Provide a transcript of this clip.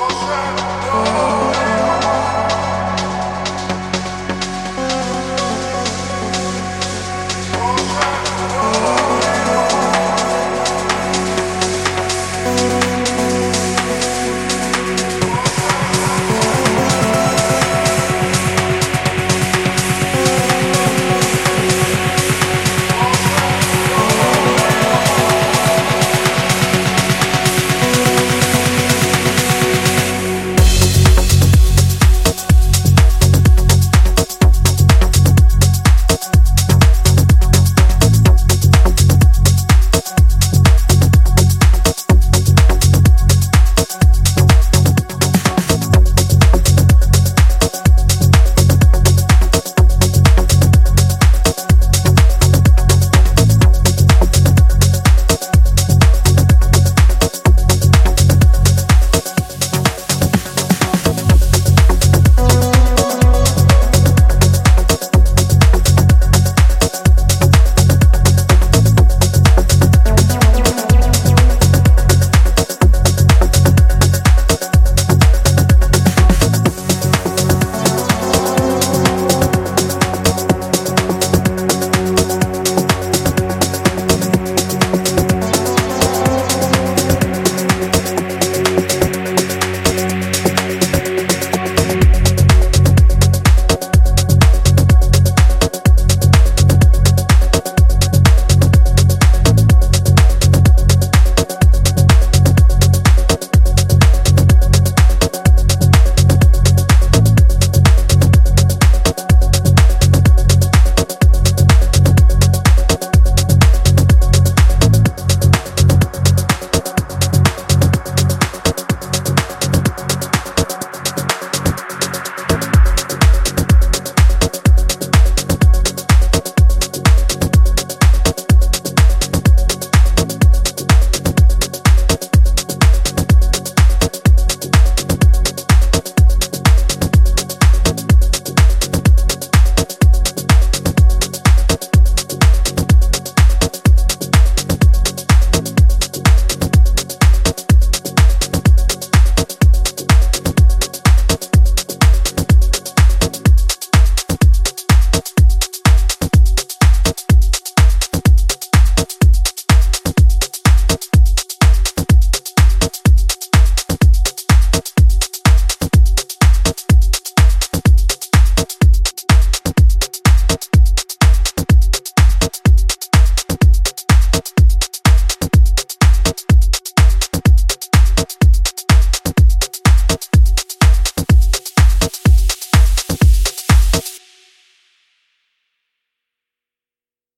Oh,